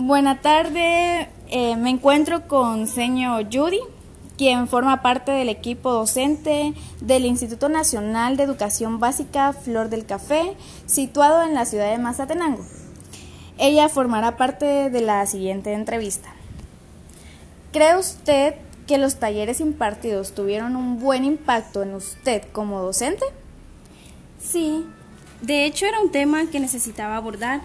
Buena tarde, eh, me encuentro con señor Judy, quien forma parte del equipo docente del Instituto Nacional de Educación Básica Flor del Café, situado en la ciudad de Mazatenango. Ella formará parte de la siguiente entrevista. ¿Cree usted que los talleres impartidos tuvieron un buen impacto en usted como docente? Sí, de hecho era un tema que necesitaba abordar.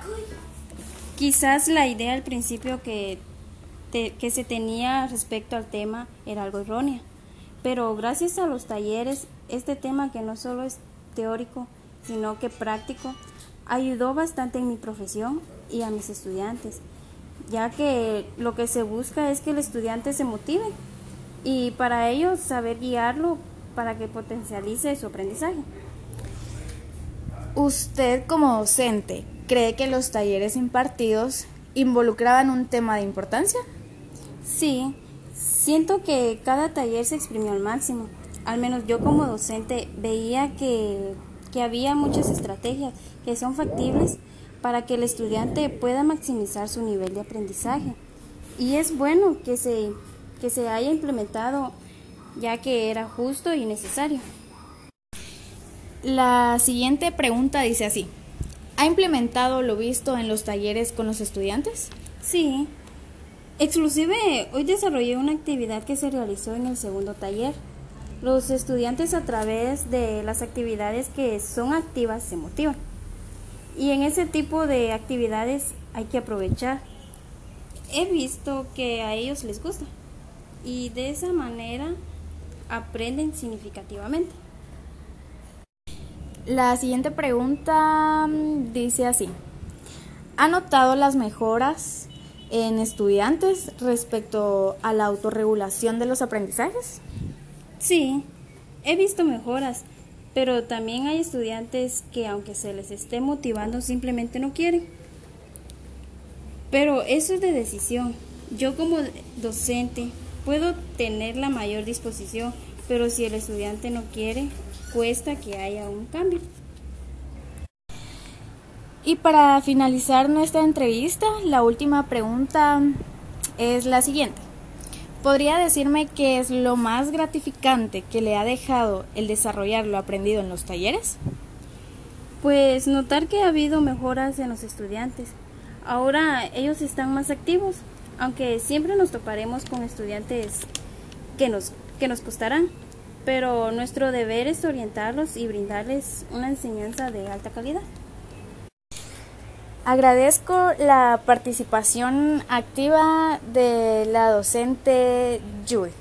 Quizás la idea al principio que, que se tenía respecto al tema era algo errónea, pero gracias a los talleres, este tema que no solo es teórico, sino que práctico, ayudó bastante en mi profesión y a mis estudiantes, ya que lo que se busca es que el estudiante se motive y para ello saber guiarlo para que potencialice su aprendizaje. Usted como docente, ¿Cree que los talleres impartidos involucraban un tema de importancia? Sí, siento que cada taller se exprimió al máximo. Al menos yo como docente veía que, que había muchas estrategias que son factibles para que el estudiante pueda maximizar su nivel de aprendizaje. Y es bueno que se, que se haya implementado ya que era justo y necesario. La siguiente pregunta dice así. ¿Ha implementado lo visto en los talleres con los estudiantes? Sí. Exclusive, hoy desarrollé una actividad que se realizó en el segundo taller. Los estudiantes a través de las actividades que son activas se motivan. Y en ese tipo de actividades hay que aprovechar. He visto que a ellos les gusta y de esa manera aprenden significativamente. La siguiente pregunta mm, dice así. ¿Ha notado las mejoras en estudiantes respecto a la autorregulación de los aprendizajes? Sí, he visto mejoras, pero también hay estudiantes que aunque se les esté motivando simplemente no quieren. Pero eso es de decisión. Yo como docente puedo tener la mayor disposición, pero si el estudiante no quiere, cuesta que haya un cambio. Y para finalizar nuestra entrevista, la última pregunta es la siguiente. ¿Podría decirme qué es lo más gratificante que le ha dejado el desarrollar lo aprendido en los talleres? Pues notar que ha habido mejoras en los estudiantes. Ahora ellos están más activos, aunque siempre nos toparemos con estudiantes que nos, que nos costarán pero nuestro deber es orientarlos y brindarles una enseñanza de alta calidad. Agradezco la participación activa de la docente Judy.